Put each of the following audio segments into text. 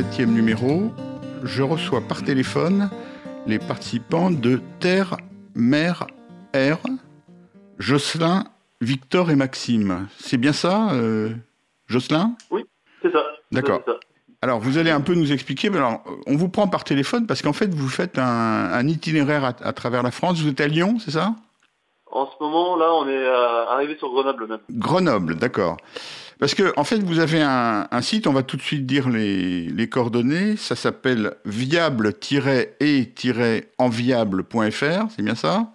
67e numéro, je reçois par téléphone les participants de Terre, Mer, Air, Jocelyn, Victor et Maxime. C'est bien ça, euh, Jocelyn? Oui, c'est ça. D'accord. Alors, vous allez un peu nous expliquer. mais Alors, on vous prend par téléphone parce qu'en fait, vous faites un, un itinéraire à, à travers la France. Vous êtes à Lyon, c'est ça? En ce moment, là, on est euh, arrivé sur Grenoble même. Grenoble, d'accord. Parce que, en fait, vous avez un, un site, on va tout de suite dire les, les coordonnées. Ça s'appelle viable-et-enviable.fr, c'est bien ça?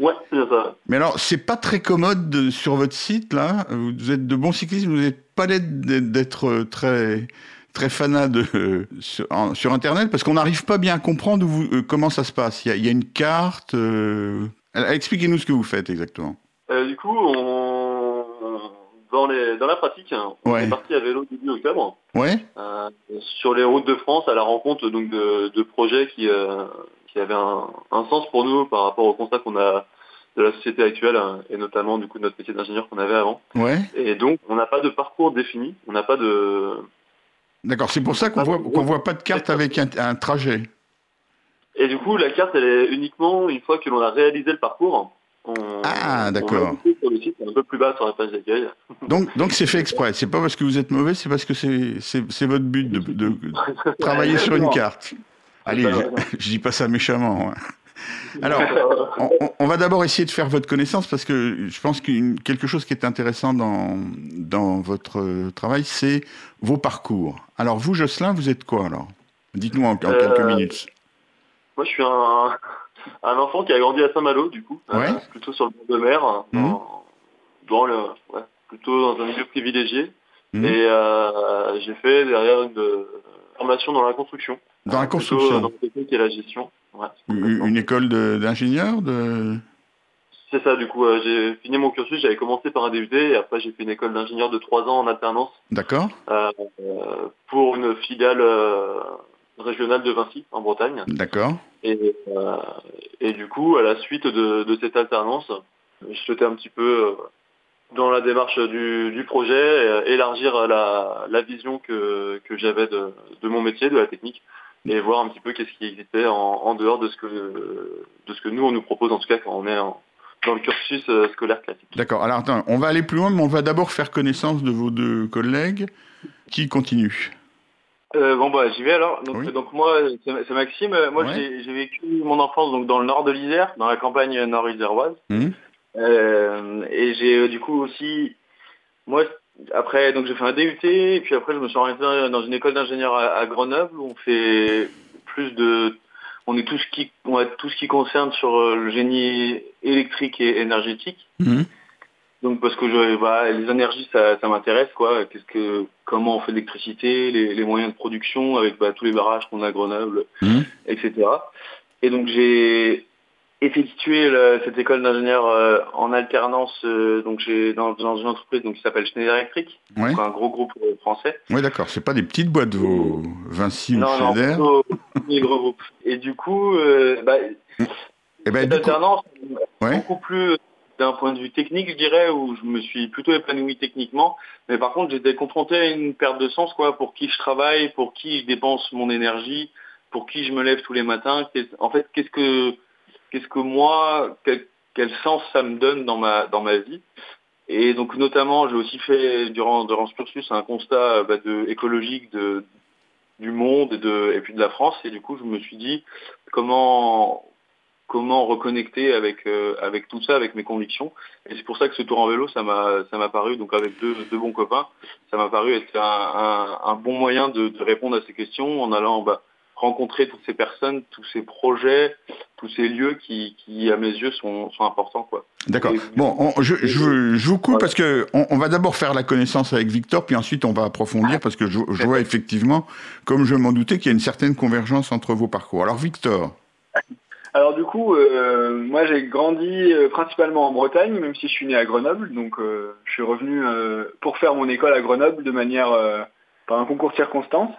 Ouais, c'est ça. Mais alors, c'est pas très commode de- sur votre site, là. Vous êtes de bons cyclistes, vous n'êtes pas l'air d'être très, très fanat de, sur, en- sur Internet, parce qu'on n'arrive pas bien à comprendre vous- euh, comment ça se passe. Il y a, il y a une carte. euh, Expliquez-nous ce que vous faites exactement. Euh, du coup, on... dans, les... dans la pratique, hein, on Ouais. est parti à vélo début octobre Ouais euh, sur les routes de France à la rencontre donc de, de projets qui, euh, qui avaient un, un sens pour nous par rapport au constat qu'on a de la société actuelle hein, et notamment du coup de notre métier d'ingénieur qu'on avait avant. Ouais. Et donc, on n'a pas de parcours défini, on n'a pas de, D'accord. C'est pour ça qu'on voit, qu'on voit pas de carte avec un, un trajet. Et du coup, la carte, elle est uniquement une fois que l'on a réalisé le parcours. On, Ah, d'accord. Un peu plus bas sur la page d'accueil. Donc, donc c'est fait exprès. C'est pas parce que vous êtes mauvais, c'est parce que c'est, votre but de, travailler sur une carte. Allez, je, je dis pas ça méchamment. hein. Alors, on, va d'abord essayer de faire votre connaissance parce que je pense que quelque chose qui est intéressant dans, dans votre travail, c'est vos parcours. Alors, vous, Jocelyn, vous êtes quoi alors? Dites-nous en, en Euh, quelques minutes. Moi, je suis un, un enfant qui a grandi à Saint-Malo, du coup, Ouais. euh, plutôt sur le bord de mer, dans le, ouais, plutôt dans un milieu privilégié. Mhm. Et euh, j'ai fait derrière une euh, formation dans la construction. Dans la construction. euh, Dans le technique et la gestion. Ouais, Une, école d'ingénieur de... C'est ça, du coup, euh, j'ai fini mon cursus, j'avais commencé par un DUT et après j'ai fait une école d'ingénieur de trois ans en alternance D'accord euh, pour une filiale euh, régionale de Vinci en Bretagne. D'accord. Et, et du coup, à la suite de, de cette alternance, je souhaitais un petit peu, dans la démarche du, du projet, euh, élargir la, la vision que, que j'avais de, de mon métier, de la technique, et voir un petit peu qu'est-ce qui existait en, en dehors de ce, que, de ce que nous, on nous propose, en tout cas quand on est en- dans le cursus euh, scolaire classique. D'accord. Alors, attends, on va aller plus loin, mais on va d'abord faire connaissance de vos deux collègues qui continuent. Euh, bon bah j'y vais alors. Donc, Oui. donc moi c'est Maxime. Moi Ouais. j'ai- vécu mon enfance donc dans le nord de l'Isère, dans la campagne nord-iséroise. Mhm. Euh, et j'ai euh, du coup aussi moi après donc j'ai fait un DUT et puis après je me suis orienté dans une école d'ingénieur à, à Grenoble où on fait plus de on est tout ce qui on a tout ce qui concerne sur euh, le génie électrique et énergétique. Mhm. Donc parce que je, bah, les énergies ça, ça m'intéresse quoi. Qu'est-ce que comment on fait l'électricité, les, les moyens de production avec bah, tous les barrages qu'on a à Grenoble, Mhm. etc. Et donc j'ai effectué le- cette école d'ingénieur euh, en alternance euh, donc j'ai dans, dans une entreprise donc qui s'appelle Schneider Electric, Ouais. donc un gros groupe euh, français. Oui, d'accord. C'est pas des petites boîtes, vos Vinci ou non non Schneider? plutôt des gros groupes. Et du coup bah, Eh ben, cette du coup, alternance ouais. beaucoup plus d'un point de vue technique, je dirais, où je me suis plutôt épanoui techniquement. Mais par contre, j'étais confronté à une perte de sens, quoi, pour qui je travaille, pour qui je dépense mon énergie, pour qui je me lève tous les matins. En fait, qu'est-ce que, qu'est-ce que moi, quel, sens ça me donne dans ma, dans ma vie. Et donc, notamment, j'ai aussi fait, durant, ce cursus, un constat bah, écologique du monde et, de, et puis de la France. Et du coup, je me suis dit, comment, comment reconnecter avec euh, avec tout ça, avec mes convictions. Et c'est pour ça que ce tour en vélo, ça m'a paru donc avec deux, bons copains, ça m'a paru être un, bon moyen de, de répondre à ces questions en allant bah, rencontrer toutes ces personnes, tous ces projets, tous ces lieux qui, qui à mes yeux sont, sont importants quoi. D'accord. Bon, on- je, je, je vous coupe parce que on, on va d'abord faire la connaissance avec Victor, puis ensuite on va approfondir parce que je, je vois effectivement, comme je m'en doutais, qu'il y a une certaine convergence entre vos parcours. Alors, Victor. Alors du coup, euh, moi j'ai grandi euh, principalement en Bretagne, même si je suis né à Grenoble. Donc euh, je suis revenu euh, pour faire mon école à Grenoble de manière euh, par un concours de circonstances.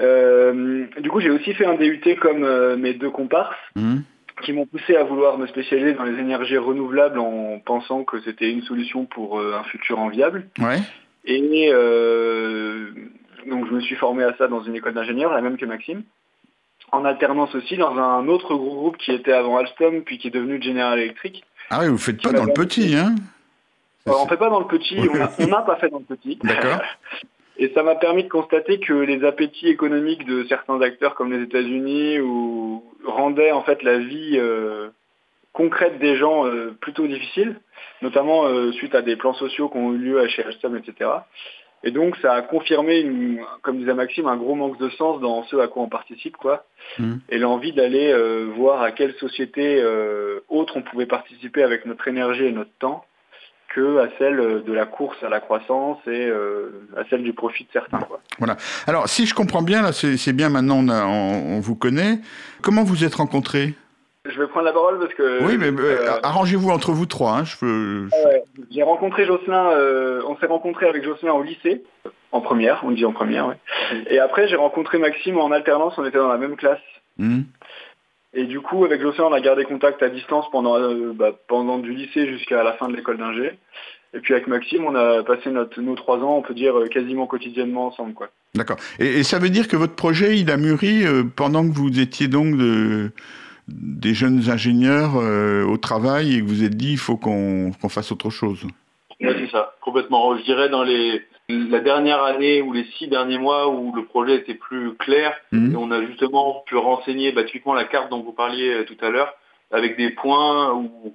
Euh, du coup, j'ai aussi fait un DUT comme euh, mes deux comparses, Mhm. qui m'ont poussé à vouloir me spécialiser dans les énergies renouvelables en pensant que c'était une solution pour euh, un futur enviable. Ouais. Et donc je me suis formé à ça dans une école d'ingénieur, la même que Maxime. En alternance aussi dans un autre gros groupe qui était avant Alstom, puis qui est devenu General Electric. Ah oui, vous faites pas dans le petit, hein On fait pas dans le petit, on n'a pas fait dans le petit. D'accord. Et ça m'a permis de constater que les appétits économiques de certains acteurs comme les États-Unis ou rendaient en fait la vie euh, concrète des gens euh, plutôt difficile, notamment euh, suite à des plans sociaux qui ont eu lieu chez Alstom, etc. Et donc ça a confirmé, comme disait Maxime, un gros manque de sens dans ce à quoi on participe, quoi. Mmh. Et l'envie d'aller voir à quelle société autre on pouvait participer avec notre énergie et notre temps que à celle de la course à la croissance et à celle du profit de certains. Quoi. Voilà. Alors si je comprends bien, là c'est bien maintenant on, on, vous connaît. Comment vous êtes rencontrés? Je vais prendre la parole parce que. Oui, mais euh, euh, arrangez-vous entre vous trois. Hein, je peux. J'ai rencontré Jocelyn. Euh, on s'est rencontré avec Jocelyn au lycée, en première. On dit en première. Et après, j'ai rencontré Maxime en alternance. On était dans la même classe. Mmh. Et du coup, avec Jocelyn, on a gardé contact à distance pendant, bah, pendant du lycée jusqu'à la fin de l'école d'ingé. Et puis avec Maxime, on a passé notre, nos trois ans, on peut dire, quasiment quotidiennement ensemble. quoi. D'accord. Et, et, ça veut dire que votre projet, il a mûri pendant que vous étiez donc de des jeunes ingénieurs euh, au travail et que vous êtes dit il faut qu'on fasse autre chose? Oui, c'est ça, complètement. Je dirais dans les la dernière année ou les six derniers mois où le projet était plus clair mhm. et on a justement pu renseigner bah, typiquement la carte dont vous parliez euh, tout à l'heure avec des points où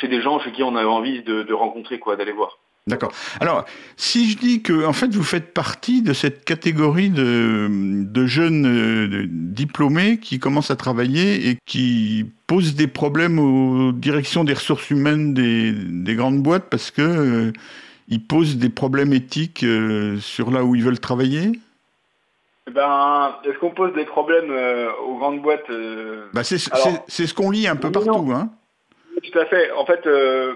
c'est des gens chez qui on avait envie de, de rencontrer quoi, d'aller voir. D'accord. Alors, si je dis que en fait vous faites partie de cette catégorie de, de jeunes euh, diplômés qui commencent à travailler et qui posent des problèmes aux directions des ressources humaines des, des grandes boîtes parce que euh, ils posent des problèmes éthiques euh, sur là où ils veulent travailler? Eh ben, est-ce qu'on pose des problèmes aux grandes boîtes bah c'est ce qu'on lit un peu partout, hein. Tout à fait. En fait, euh,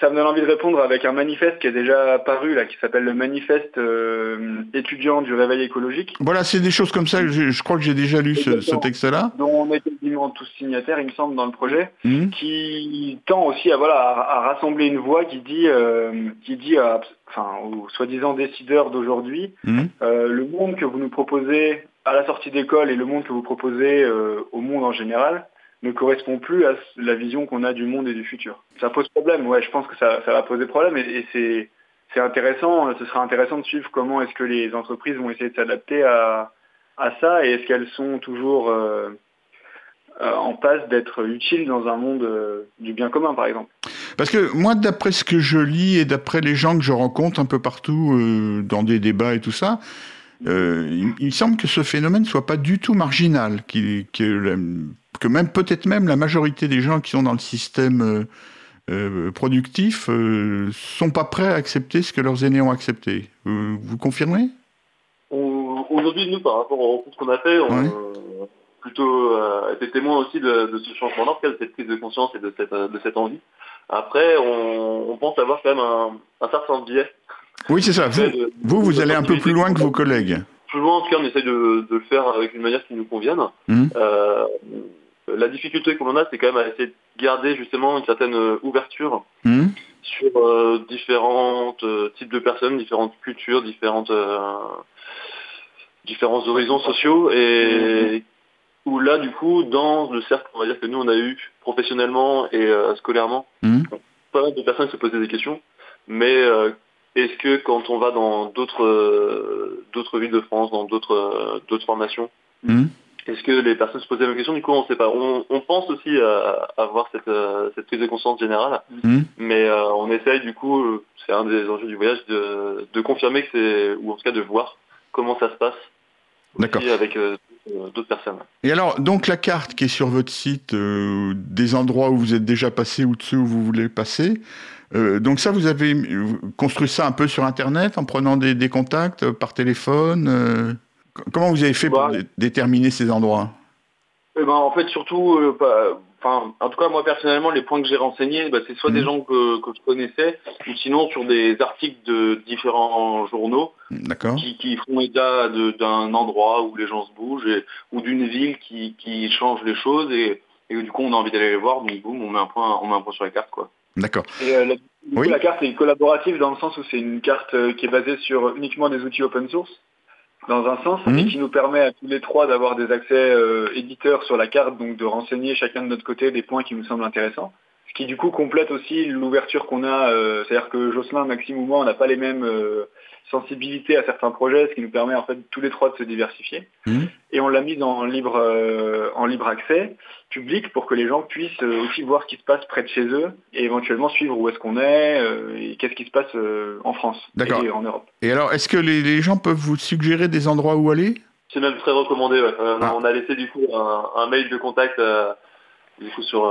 ça me donne envie de répondre avec un manifeste qui est déjà paru, là, qui s'appelle le manifeste euh, étudiant du réveil écologique. Voilà, c'est des choses comme ça. Je, je crois que j'ai déjà lu ce, texte-là. Dont on est quasiment tous signataires, il me semble, dans le projet, mmh. qui tend aussi à, voilà, à, rassembler une voix qui dit, euh, qui dit à, enfin, aux soi-disant décideurs d'aujourd'hui, mmh. le monde que vous nous proposez à la sortie d'école et le monde que vous proposez au monde en général, ne correspond plus à la vision qu'on a du monde et du futur. Ça pose problème, ouais, je pense que ça, va poser problème et, c'est intéressant, ce sera intéressant de suivre comment est-ce que les entreprises vont essayer de s'adapter à, ça et est-ce qu'elles sont toujours euh, euh, en passe d'être utiles dans un monde euh, du bien commun, par exemple. Parce que moi, d'après ce que je lis et d'après les gens que je rencontre un peu partout dans des débats et tout ça, il, il, semble que ce phénomène soit pas du tout marginal, que, que même peut-être même la majorité des gens qui sont dans le système euh, euh, productif euh, sont pas prêts à accepter ce que leurs aînés ont accepté. vous confirmez? Aujourd'hui, nous, par rapport aux rencontres qu'on a fait, on a plutôt été témoins aussi de, ce changement de cette prise de conscience et de cette, de cette envie. Après, on, pense avoir quand même un, un certain biais. Oui, c'est ça. Vous, vous, allez un peu plus loin que vos collègues. Plus loin, en tout cas, on essaie de, le faire avec une manière qui nous convienne. Mmh. La difficulté qu'on a, c'est quand même à essayer de garder justement une certaine euh, ouverture mmh. sur euh, différents euh, types de personnes, différentes cultures, différentes, différents horizons sociaux et où là, du coup, dans le cercle, on va dire que nous, on a eu professionnellement et scolairement, mmh. pas mal de personnes se posaient des questions, mais est-ce que quand on va dans d'autres d'autres villes de France, dans d'autres d'autres formations, mmh. Est-ce que les personnes se posaient la même question? Du coup, on ne sait pas. On, pense aussi à, avoir cette, euh, cette, prise de conscience générale, mmh. mais euh, on essaye du coup, euh, c'est un des enjeux du voyage, de, de confirmer que c'est, ou en tout cas de voir comment ça se passe avec d'autres personnes. Et alors, donc la carte qui est sur votre site, des endroits où vous êtes déjà passé ou de ceux où vous voulez passer, donc ça, vous avez construit ça un peu sur Internet en prenant des, des contacts par téléphone Comment vous avez fait pour bah, déterminer ces endroits? Eh ben, En fait, surtout, euh, en tout cas, moi personnellement, les points que j'ai renseignés, bah, c'est soit des mhm. gens que, je connaissais, ou sinon sur des articles de différents journaux qui, font état d'un endroit où les gens se bougent, ou d'une ville qui, change les choses, et, du coup, on a envie d'aller les voir, donc boum, on met un point, on met un point sur la carte. quoi. D'accord. Et euh, la, carte est collaborative dans le sens où c'est une carte euh, qui est basée sur uniquement des outils open source. dans un sens, et qui nous permet à tous les trois d'avoir des accès éditeurs sur la carte, donc de renseigner chacun de notre côté des points qui nous semblent intéressants. Ce qui du coup complète aussi l'ouverture qu'on a, c'est-à-dire que Jocelyn, Maxime ou moi, on n'a pas les mêmes sensibilité à certains projets, ce qui nous permet en fait tous les trois de se diversifier. Mmh. Et on l'a mis en libre, euh, en libre accès public pour que les gens puissent euh, aussi voir ce qui se passe près de chez eux et éventuellement suivre où est-ce qu'on est, euh, et qu'est-ce qui se passe en France et en Europe. Et alors, est-ce que les, gens peuvent vous suggérer des endroits où aller? C'est même très recommandé. Ah. On a laissé du coup un, mail de contact du coup sur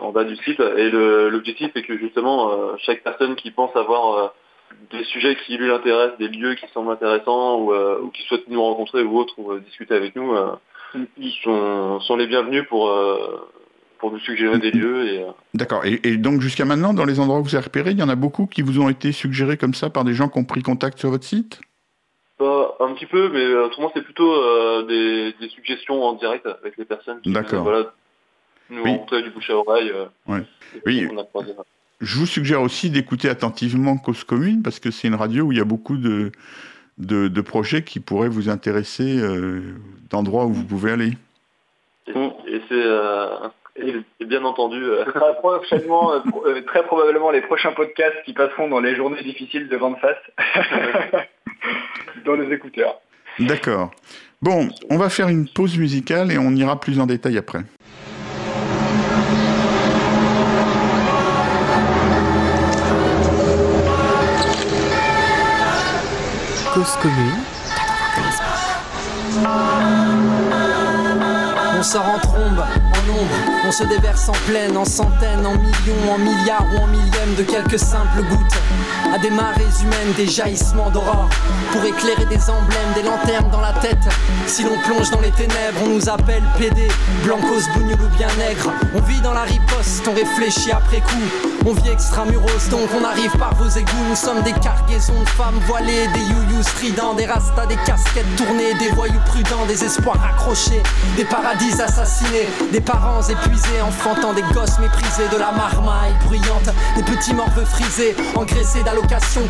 en bas du site et l'objectif est que justement chaque personne qui pense avoir des sujets qui lui intéressent, des lieux qui semblent intéressants ou, euh, qui souhaitent nous rencontrer ou autres ou euh, discuter avec nous, euh, ils sont, les bienvenus pour, pour nous suggérer des lieux. Et, D'accord. Et, donc jusqu'à maintenant, dans les endroits où vous avez repérés, il y en a beaucoup qui vous ont été suggérés comme ça par des gens qui ont pris contact sur votre site? Un petit peu, mais autrement c'est plutôt des, suggestions en direct avec les personnes qui voilà, nous oui. du bouche à oreille. Oui. Je vous suggère aussi d'écouter attentivement Cause Commune, parce que c'est une radio où il y a beaucoup de, de, projets qui pourraient vous intéresser euh, d'endroits où vous pouvez aller. Et, c'est euh, bien entendu. Euh... Ce sera prochainement, euh, très probablement les prochains podcasts qui passeront dans les journées difficiles de vente face, dans les écouteurs. D'accord. Bon, on va faire une pause musicale et on ira plus en détail après. On sort en trombe, en ombre, on se déverse en pleine, en centaines, en millions, en milliards ou en millièmes de quelques simples gouttes. À des marées humaines, des jaillissements d'aurore, pour éclairer des emblèmes, des lanternes dans la tête. Si l'on plonge dans les ténèbres, on nous appelle PD, blancos, bougnoul ou bien nègre. On vit dans la riposte, on réfléchit après coup. On vit extramuros, donc on arrive par vos égouts. Nous sommes des cargaisons de femmes voilées, des youyous stridents, des rastas, des casquettes tournées, des voyous prudents, des espoirs accrochés, des paradis assassinés, des parents épuisés, enfantant des gosses méprisés, de la marmaille bruyante, des petits morveux frisés, engraissés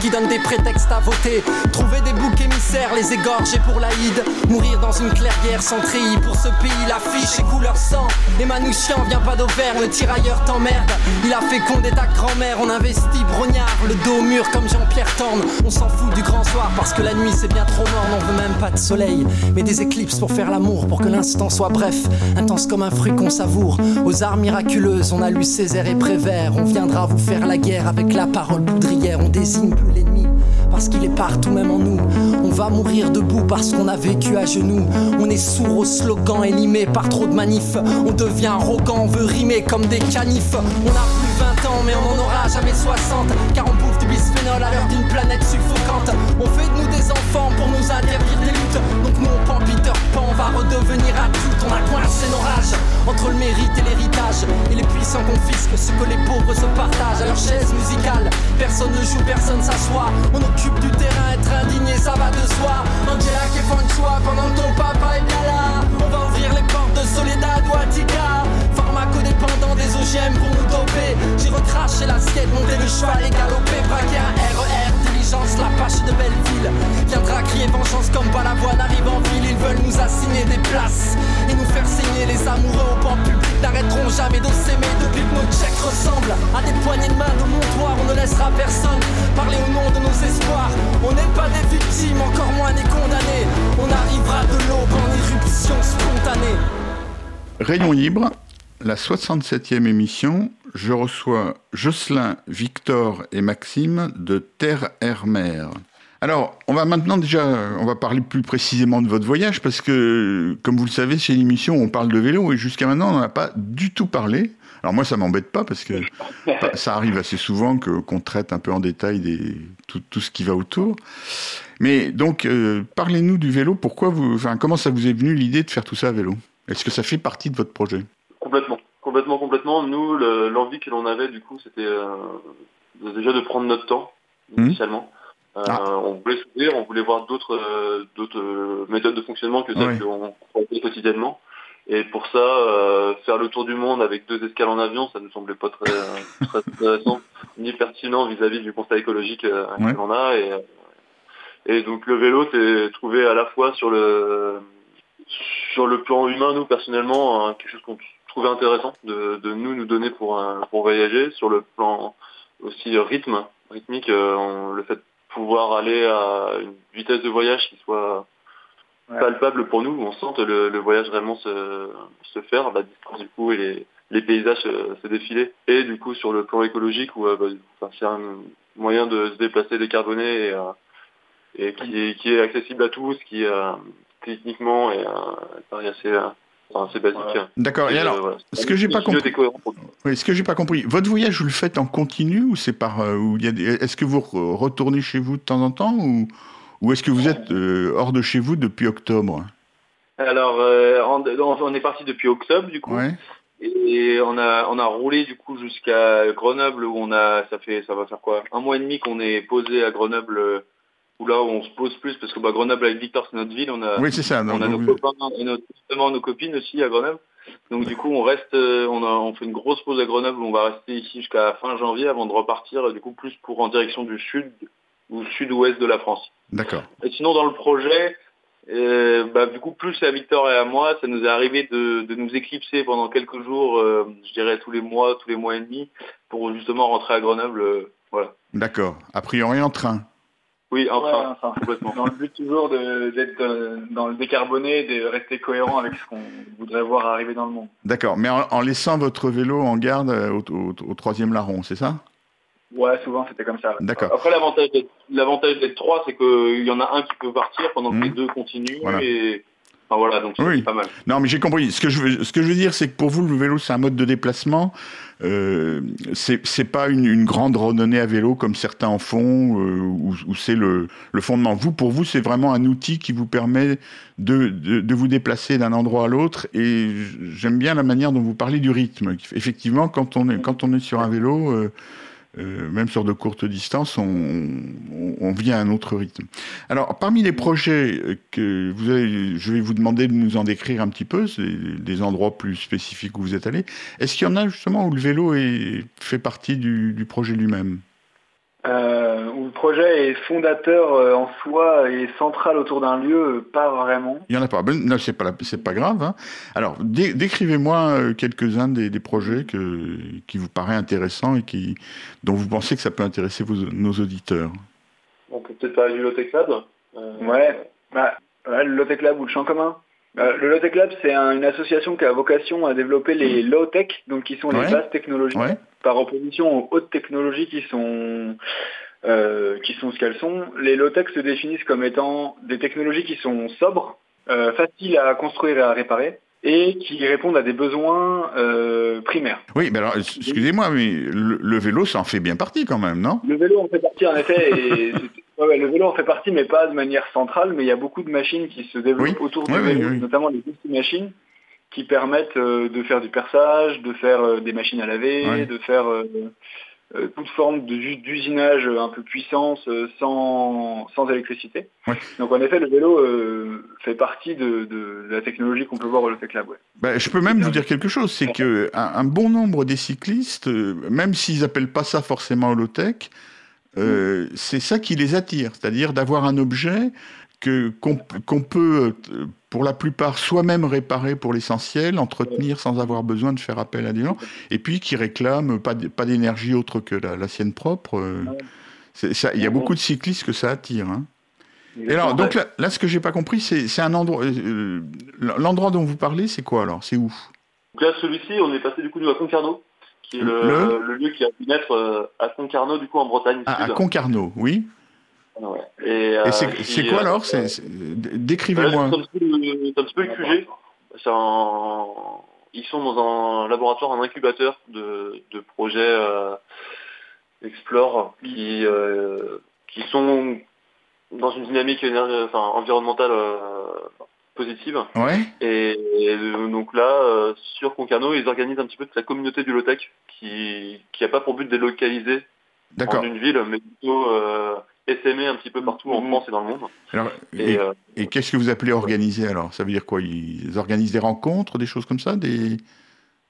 qui donnent des prétextes à voter. Trouver des boucs émissaires, les égorger pour l'Aïd, mourir dans une clairière sans treillis pour ce pays, l'affiche et couleur sang. Et Manouchian vient pas d'Auvergne, le tirailleur t'emmerde, il a con ta grand-mère, on investit brognard, le dos mûr comme Jean-Pierre Torne. On s'en fout du grand soir parce que la nuit c'est bien trop mort, on veut même pas de soleil, mais des éclipses pour faire l'amour, pour que l'instant soit bref, intense comme un fruit qu'on savoure. Aux arts miraculeuses, on a lu Césaire et Prévert, on viendra vous faire la guerre avec la parole poudrière, désigne l'ennemi parce qu'il est partout même en nous. On va mourir debout parce qu'on a vécu à genoux. On est sourd aux slogans élimés par trop de manifs. On devient arrogant, on veut rimer comme des canifs. On a plus 20 ans mais on en aura jamais 60 Car on bouffe du bisphénol à l'heure d'une planète suffocante On fait de nous des enfants pour nous interdire des luttes Donc nous on prend Peter On va redevenir adulte. On a coincé nos rages entre le mérite et l'héritage. Et les puissants confisquent ce que les pauvres se partagent. À leur chaise musicale, personne ne joue, personne s'assoit. On occupe du terrain, être indigné ça va de soi. Angela qui un choix pendant que ton papa est bien là. On va ouvrir les portes de Soledad ou Attica Pharmacodépendant des OGM pour nous doper. J'ai recraché l'assiette, monté le cheval et galopé. Braqué un RER la pâche de Belleville. Viendra crier vengeance comme Balavoine arrive en ville veulent nous assigner des places Et nous faire signer les amoureux au banc public. N'arrêteront jamais de s'aimer depuis que nos chèques ressemblent À des poignées de main de montoir. On ne laissera personne parler au nom de nos espoirs. On n'est pas des victimes, encore moins des condamnés. On arrivera de l'aube en éruption spontanée. Rayon libre, la 67e émission. Je reçois Jocelyn, Victor et Maxime de Terre Mer. Alors, on va maintenant déjà, on va parler plus précisément de votre voyage parce que, comme vous le savez, chez l'émission, on parle de vélo et jusqu'à maintenant, on n'en a pas du tout parlé. Alors moi, ça m'embête pas parce que ça arrive assez souvent qu'on traite un peu en détail des, tout, ce qui va autour. Mais donc, euh, parlez-nous du vélo. Pourquoi vous, enfin, comment ça vous est venu l'idée de faire tout ça à vélo? Est-ce que ça fait partie de votre projet? Complètement. Complètement, complètement. Nous, l'envie que l'on avait, du coup, c'était euh, déjà de prendre notre temps, mmh. initialement. Ah. On voulait s'ouvrir, on voulait voir d'autres euh, méthodes de fonctionnement que celles qu'on fait quotidiennement. Et pour ça, faire le tour du monde avec deux escales en avion, ça ne nous semblait pas très, très intéressant, ni pertinent vis-à-vis du constat écologique que l'on a. Et, Et donc le vélo s'est trouvé à la fois sur le sur le plan humain, nous personnellement, hein, quelque chose qu'on trouvait intéressant de, de, nous nous donner pour pour voyager. Sur le plan aussi rythme, rythmique, euh, le fait pouvoir aller à une vitesse de voyage qui soit palpable pour nous, où on sente le, le voyage vraiment se, se faire, la distance du coup et les, les paysages se, défiler. Et du coup sur le plan écologique, où euh, bah, c'est un moyen de se déplacer décarboné et, euh, et qui, est, qui est accessible à tous, qui euh, techniquement est, euh, c'est basique. D'accord. Et, alors, ce que j'ai pas compris, oui, ce que j'ai pas compris, votre voyage vous le faites en continu ou c'est par, où il y a, est-ce que vous retournez chez vous de temps en temps ou, ou est-ce que vous êtes hors de chez vous depuis octobre? Alors, on, est parti depuis octobre du coup. Et on a on a roulé du coup jusqu'à Grenoble où on a ça fait ça va faire quoi? Un mois et demi qu'on est posé à Grenoble où là où on se pose plus parce que bah, Grenoble avec Victor c'est notre ville on a oui ça on a nos copains et notamment nos copines aussi à Grenoble donc du coup on reste euh, on a on fait une grosse pause à Grenoble où on va rester ici jusqu'à fin janvier avant de repartir du coup plus pour en direction du sud ou sud-ouest de la France. D'accord. Et sinon dans le projet euh, bah, du coup, plus à Victor et à moi, ça nous est arrivé de, de nous éclipser pendant quelques jours, euh, je dirais tous les mois, tous les mois et demi, pour justement rentrer à Grenoble. Euh, voilà. D'accord. A priori en train. Oui, en train, complètement. Dans le but toujours d'être dans le décarboné, de rester cohérent avec ce qu'on voudrait voir arriver dans le monde. D'accord. Mais en, laissant votre vélo en garde au, au, au troisième larron, c'est ça? Ouais, souvent c'était comme ça. D'accord. Après l'avantage d'être l'avantage d'être trois, c'est qu'il y en a un qui peut partir pendant que les mmh. deux continuent et Enfin, voilà, donc c'est pas mal. Non, mais j'ai compris. Ce que je veux, ce que je veux dire, c'est que pour vous, le vélo, c'est un mode de déplacement. Euh, c'est pas une, une, grande randonnée à vélo comme certains en font, euh, où, où c'est le, le, fondement. Vous, pour vous, c'est vraiment un outil qui vous permet de, de, de vous déplacer d'un endroit à l'autre. Et j'aime bien la manière dont vous parlez du rythme. Effectivement, quand on est, quand on est sur un vélo, euh, même sur de courtes distances, on, on, vient à un autre rythme. Alors, parmi les projets que vous avez, je vais vous demander de nous en décrire un petit peu, c'est des endroits plus spécifiques où vous êtes allé. Est-ce qu'il y en a justement où le vélo fait partie du projet lui-même? Euh, où le projet est fondateur euh, en soi et central autour d'un lieu, euh, pas vraiment. Il n'y en a pas. Ben, non, c'est pas, c'est pas grave. Hein. Alors, décrivez-moi quelques-uns des, des, projets que, qui vous paraissent intéressants et qui, dont vous pensez que ça peut intéresser vos, nos auditeurs. On peut peut-être parler du Lotec Lab. Ouais, bah, le Lotec Lab ou le champ commun. Le Low-Tech Lab, c'est une association qui a vocation à développer les low-tech, donc qui sont les bases technologiques. Ouais par opposition aux hautes technologies qui sont euh, qui sont ce qu'elles sont. Les low-tech se définissent comme étant des technologies qui sont sobres, euh, faciles à construire et à réparer, et qui répondent à des besoins euh, primaires. Oui, mais alors, excusez-moi, mais le, vélo, ça en fait bien partie quand même, non? Le vélo en fait partie, en effet, et ouais, le vélo en fait partie, mais pas de manière centrale, mais il y a beaucoup de machines qui se développent autour du vélo, notamment les petites machines qui permettent euh, de faire du perçage, de faire euh, des machines à laver, de faire euh, toute forme d'usinage un peu puissance sans, sans électricité. Donc en effet, le vélo fait partie de, de, la technologie qu'on peut voir au Lotec Lab. Bah, je peux même vous dire quelque chose, c'est qu'un un bon nombre des cyclistes, même s'ils appellent pas ça forcément holotech, euh, c'est ça qui les attire, c'est-à-dire d'avoir un objet que qu'on peut pour la plupart soi-même réparer pour l'essentiel, entretenir sans avoir besoin de faire appel à des gens, et puis qui réclament pas, pas d'énergie autre que la, sienne propre. Euh, il y a beaucoup de cyclistes que ça attire. Hein. Et alors, donc là, ce que j'ai pas compris, c'est un endroit. Euh, l'endroit dont vous parlez, c'est quoi alors? C'est où? Donc là, celui-ci, on est passé du coup à Concarneau, qui est le, lieu qui a pu naître euh, à Concarneau, du coup en Bretagne. Ah, à Concarneau, oui. Et, euh, c'est quoi alors Décrivez-moi. C'est un, petit peu le QG. Ils sont dans un laboratoire, un incubateur de, de projets euh, Explore qui, euh, qui sont dans une dynamique enfin, environnementale positive. Ouais. Et, donc là, sur Concarneau, ils organisent un petit peu de la communauté du low-tech qui n'a pas pour but de délocaliser dans une ville, mais plutôt SME un petit peu partout en. France et dans le monde. Euh, et, qu'est-ce que vous appelez organiser alors? Ça veut dire quoi? Ils organisent des rencontres, des choses comme ça, des,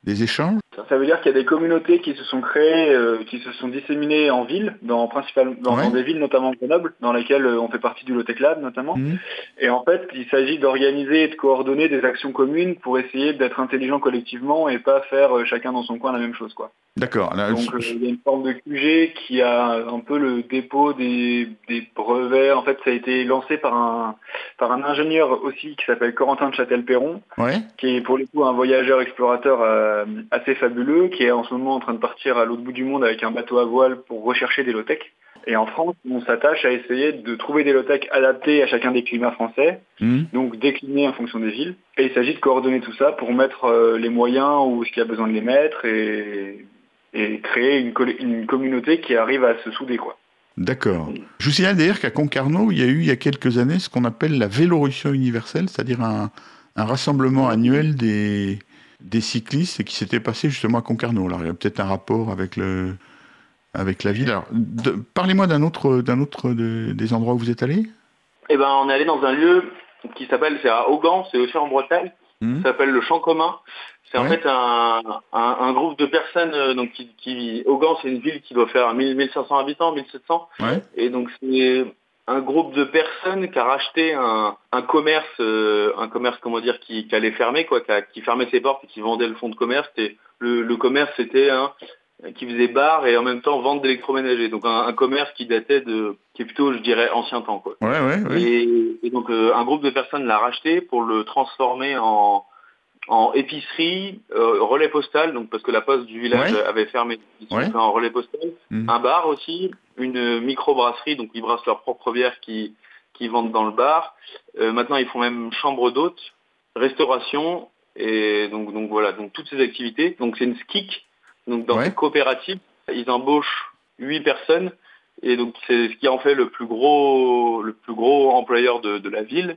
des échanges? Ça veut dire qu'il y a des communautés qui se sont créées, euh, qui se sont disséminées en ville, dans principalement dans, des villes notamment Grenoble, dans lesquelles euh, on fait partie du Lotec Lab notamment. Mhm. Et en fait, il s'agit d'organiser et de coordonner des actions communes pour essayer d'être intelligents collectivement et pas faire euh, chacun dans son coin la même chose, quoi. D'accord. Donc il y a une forme de QG qui a un peu le dépôt des, des, brevets. En fait, ça a été lancé par un par un ingénieur aussi qui s'appelle Corentin de Châtel-Perron, qui est pour le coup un voyageur explorateur assez fabuleux, qui est en ce moment en train de partir à l'autre bout du monde avec un bateau à voile pour rechercher des low-tech. Et en France, on s'attache à essayer de trouver des low-tech adaptés à chacun des climats français, mmh. donc déclinés en fonction des villes. Et il s'agit de coordonner tout ça pour mettre euh, les moyens où ce qu'il y a besoin de les mettre et, créer une, une, communauté qui arrive à se souder. quoi. D'accord. Je vous signale d'ailleurs qu'à Concarneau, il y a eu il y a quelques années ce qu'on appelle la Vélorussion universelle, c'est-à-dire un, un rassemblement annuel des, des cyclistes qui s'était passé justement à Concarneau. Alors il y a peut-être un rapport avec le avec la ville. Alors parlez-moi d'un autre d'un autre des endroits où vous êtes allé. Eh ben on est allé dans un lieu qui s'appelle c'est à Augan, c'est aussi en Bretagne. Mmh. Ça s'appelle le Champ commun. C'est en fait un, un, groupe de personnes euh, donc qui, qui Augan c'est une ville qui doit faire 1500 habitants, 1700. Et donc c'est un groupe de personnes qui a racheté un, commerce, euh, un commerce comment dire, qui, allait fermer, quoi, qui, fermait ses portes et qui vendait le fonds de commerce. Et le, commerce c'était un qui faisait bar et en même temps vente d'électroménager. Donc un, commerce qui datait de, qui est plutôt, je dirais, ancien temps, quoi. Et, donc euh, un groupe de personnes l'a racheté pour le transformer en en épicerie, euh, relais postal, donc parce que la poste du village avait fermé, ils en relais postal, mhm. un bar aussi, une micro-brasserie, donc ils brassent leur propre bière qui, qui vendent dans le bar. Euh, maintenant, ils font même chambre d'hôte, restauration, et donc, donc voilà, donc toutes ces activités. Donc c'est une skik, donc dans cette coopérative, ils embauchent huit personnes, et donc c'est ce qui en fait le plus gros, le plus gros employeur de, de la ville.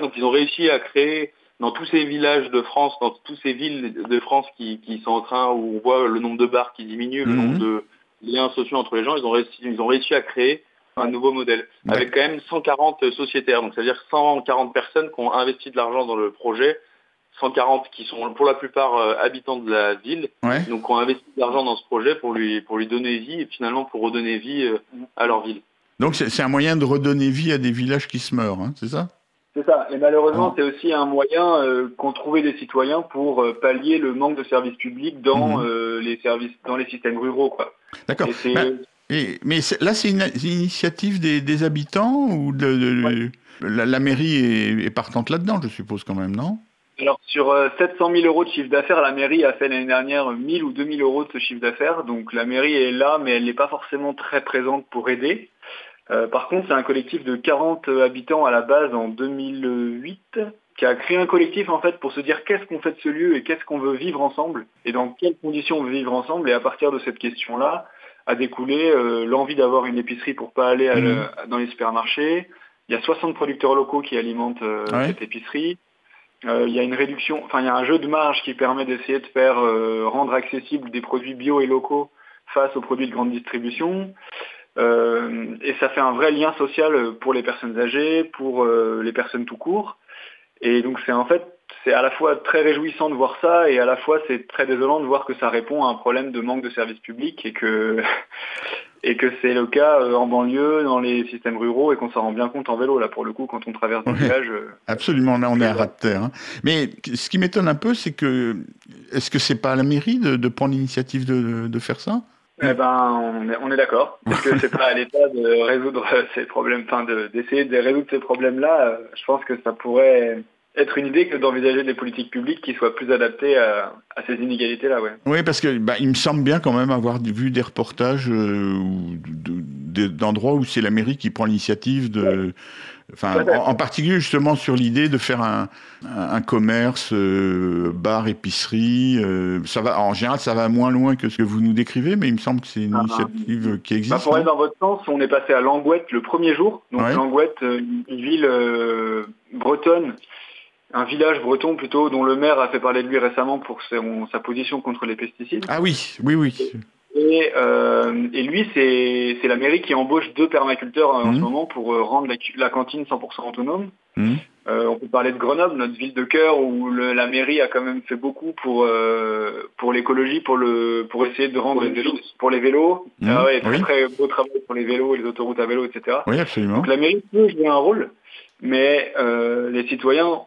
Donc ils ont réussi à créer dans tous ces villages de France, dans toutes ces villes de France qui, sont en train, où on voit le nombre de bars qui diminue, le nombre mhm. de liens sociaux entre les gens, ils ont réussi, ils ont réussi à créer un nouveau modèle avec quand même 140 sociétaires. Donc c'est-à-dire 140 personnes qui ont investi de l'argent dans le projet, 140 qui sont pour la plupart euh, habitants de la ville, donc qui ont investi de l'argent dans ce projet pour lui pour lui donner vie et finalement pour redonner vie euh, à leur ville. Donc c'est un moyen de redonner vie à des villages qui se meurent, hein, c'est ça? C'est ça. Et malheureusement, ah. c'est aussi un moyen euh, qu'ont trouvé des citoyens pour euh, pallier le manque de services publics dans mhm. euh, les services, dans les systèmes ruraux. D'accord. Bah, mais là, c'est une, initiative des, habitants ou de, la, mairie est, partante là-dedans, je suppose quand même, non? Alors sur 700 000 euros de chiffre d'affaires, la mairie a fait l'année dernière 1000 ou 2000 euros de ce chiffre d'affaires. Donc la mairie est là, mais elle n'est pas forcément très présente pour aider. Euh, par contre, c'est un collectif de 40 habitants à la base en 2008 qui a créé un collectif en fait pour se dire qu'est-ce qu'on fait de ce lieu et qu'est-ce qu'on veut vivre ensemble et dans quelles conditions on veut vivre ensemble. Et à partir de cette question-là, a découlé euh, l'envie d'avoir une épicerie pour pas aller mmh. dans les supermarchés. Il y a 60 producteurs locaux qui alimentent euh, cette épicerie. il y a une réduction, enfin il y a un jeu de marge qui permet d'essayer de faire rendre accessibles des produits bio et locaux face aux produits de grande distribution. Euh, et ça fait un vrai lien social pour les personnes âgées, pour euh, les personnes tout court. Et donc c'est en fait c'est à la fois très réjouissant de voir ça et à la fois c'est très désolant de voir que ça répond à un problème de manque de services publics et que et que c'est le cas euh, en banlieue, dans les systèmes ruraux et qu'on s'en rend bien compte en vélo là pour le coup quand on traverse des villages. Absolument, là on est à ras de terre. Hein. Mais ce qui m'étonne un peu, c'est que est-ce que c'est pas à la mairie de, prendre l'initiative de, de, faire ça? Eh ben, on est, d'accord. Parce que c'est pas à l'État de résoudre ces problèmes, enfin d'essayer de, résoudre ces problèmes-là. Euh, je pense que ça pourrait être une idée que d'envisager des politiques publiques qui soient plus adaptées à, ces inégalités-là, ouais. Oui, parce que bah, il me semble bien quand même avoir vu des reportages euh, d'endroits où c'est la mairie qui prend l'initiative de, Enfin, en, particulier justement sur l'idée de faire un, un, commerce euh, bar épicerie. Euh, ça va, en général, ça va moins loin que ce que vous nous décrivez, mais il me semble que c'est une ah, initiative qui existe. Bah, pour aller dans votre sens, on est passé à Langouette le premier jour. Donc Langouette, euh, une ville bretonne, un village breton plutôt, dont le maire a fait parler de lui récemment pour sa position contre les pesticides. Ah oui, oui, oui. Et, euh, et lui, c'est la mairie qui embauche deux permaculteurs en ce mhm. moment pour euh, rendre la, cantine 100% autonome. Euh, on peut parler de Grenoble, notre ville de cœur, où la mairie a quand même fait beaucoup pour euh, pour l'écologie, pour le pour essayer de rendre pour les vélos. Mmh. Ah ouais, très, très beau travail pour les vélos, les autoroutes à vélo, etc. Oui, absolument. Donc la mairie peut jouer un rôle, mais euh, les citoyens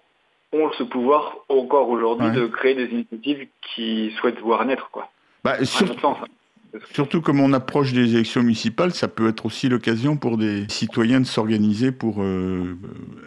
ont ce pouvoir encore aujourd'hui de créer des initiatives qui souhaitent voir naître, quoi. Bah, hein. Surtout comme on approche des élections municipales, ça peut être aussi l'occasion pour des citoyens de s'organiser pour euh,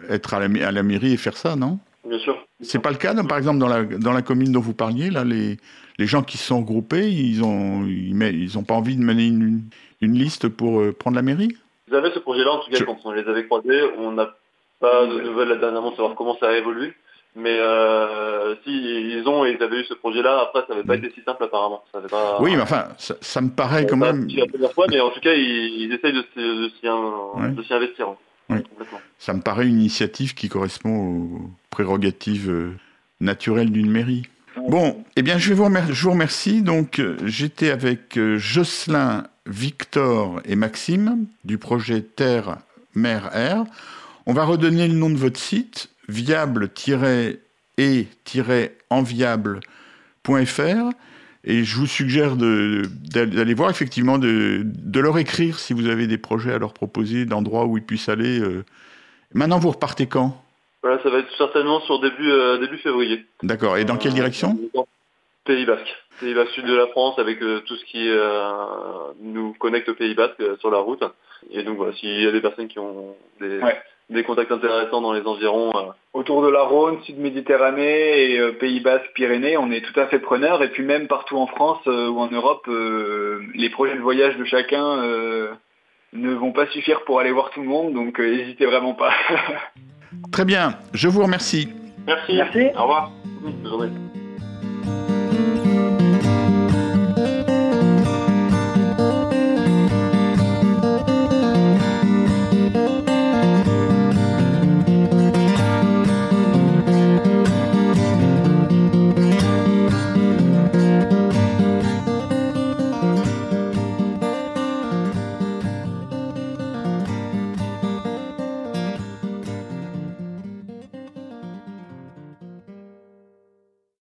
être à la, à la, mairie et faire ça, non? Bien sûr. C'est pas le cas, par exemple, dans la, dans la commune dont vous parliez, là, les, les gens qui se sont regroupés, ils ont, ils, ont pas envie de mener une, une liste pour euh, prendre la mairie? Vous avez ce projet-là, en tout cas, quand on les avait croisés, on n'a pas de nouvelles dernièrement savoir comment ça a évolué. Mais euh, si ils ont ils avaient eu ce projet-là, après ça n'avait pas été si simple apparemment. Ça pas, oui, mais enfin, ça, me paraît quand même. La première fois, mais en tout cas, ils, essayent de, s'y investir. Ça me paraît une initiative qui correspond aux prérogatives euh, naturelles d'une mairie. Bon, eh bien, je, vais vous je vous remercie. Donc, euh, j'étais avec euh, Jocelyn, Victor et Maxime du projet Terre, Mer, Air. On va redonner le nom de votre site, viable-et-enviable.fr. Et je vous suggère d'aller voir, effectivement, de, leur écrire si vous avez des projets à leur proposer, d'endroits où ils puissent aller. Euh. Maintenant, vous repartez quand? Voilà, Ça va être certainement sur début, euh, début février. D'accord. Et dans quelle direction? Pays Basque. Pays Basque sud de la France, avec euh, tout ce qui nous connecte au Pays Basque sur la route. Et donc, voilà, s'il y a des personnes qui ont des, des contacts intéressants dans les environs. Euh. Autour de la Rhône, Sud-Méditerranée et euh, Pays Basque, Pyrénées, on est tout à fait preneurs. Et puis même partout en France euh, ou en Europe, les projets de voyage de chacun ne vont pas suffire pour aller voir tout le monde, donc n'hésitez vraiment pas. Très bien, je vous remercie. Merci. Merci. Au revoir. Bonne journée.